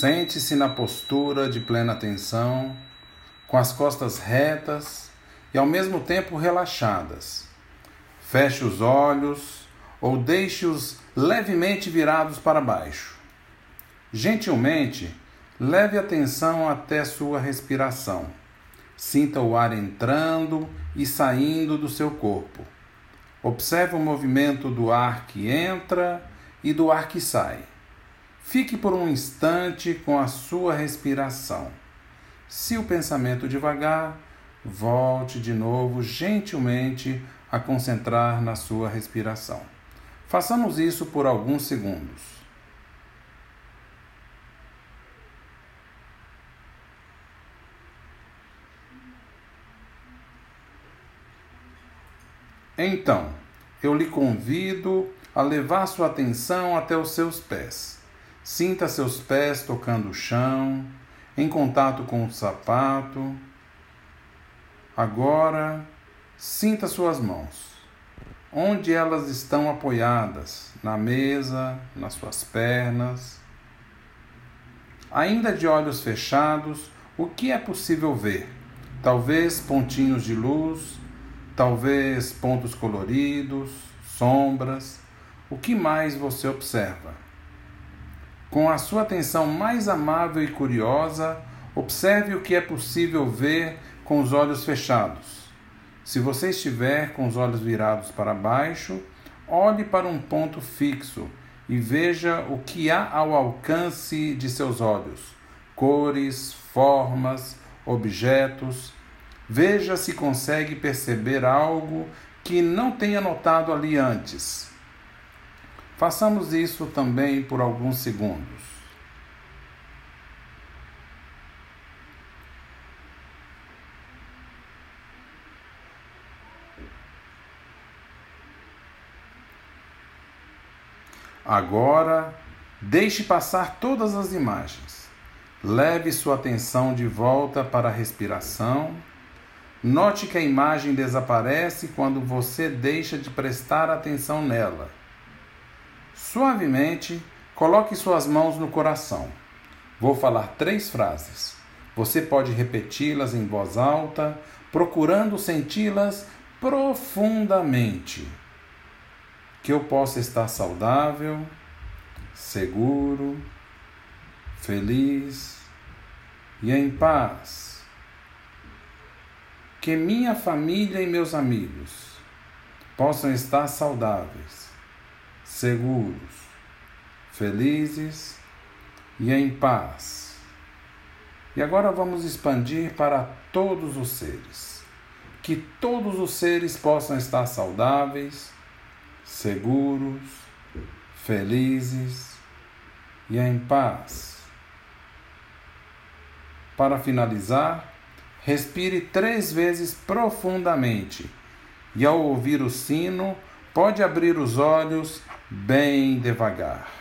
Sente-se na postura de plena atenção, com as costas retas e ao mesmo tempo relaxadas. Feche os olhos ou deixe-os levemente virados para baixo. Gentilmente, leve atenção até sua respiração. Sinta o ar entrando e saindo do seu corpo. Observe o movimento do ar que entra e do ar que sai. Fique por um instante com a sua respiração. Se o pensamento devagar, volte de novo gentilmente a concentrar na sua respiração. Façamos isso por alguns segundos. Então, eu lhe convido a levar sua atenção até os seus pés. Sinta seus pés tocando o chão, em contato com o sapato. Agora, sinta suas mãos. Onde elas estão apoiadas? Na mesa, nas suas pernas. Ainda de olhos fechados, o que é possível ver? Talvez pontinhos de luz, talvez pontos coloridos, sombras. O que mais você observa? Com a sua atenção mais amável e curiosa, observe o que é possível ver com os olhos fechados. Se você estiver com os olhos virados para baixo, olhe para um ponto fixo e veja o que há ao alcance de seus olhos: cores, formas, objetos. Veja se consegue perceber algo que não tenha notado ali antes. Façamos isso também por alguns segundos. Agora, deixe passar todas as imagens. Leve sua atenção de volta para a respiração. Note que a imagem desaparece quando você deixa de prestar atenção nela. Suavemente, coloque suas mãos no coração. Vou falar três frases. Você pode repeti-las em voz alta, procurando senti-las profundamente. Que eu possa estar saudável, seguro, feliz e em paz. Que minha família e meus amigos possam estar saudáveis seguros, felizes e em paz. E agora vamos expandir para todos os seres. Que todos os seres possam estar saudáveis, seguros, felizes e em paz. Para finalizar, respire três vezes profundamente e, ao ouvir o sino, pode abrir os olhos bem devagar.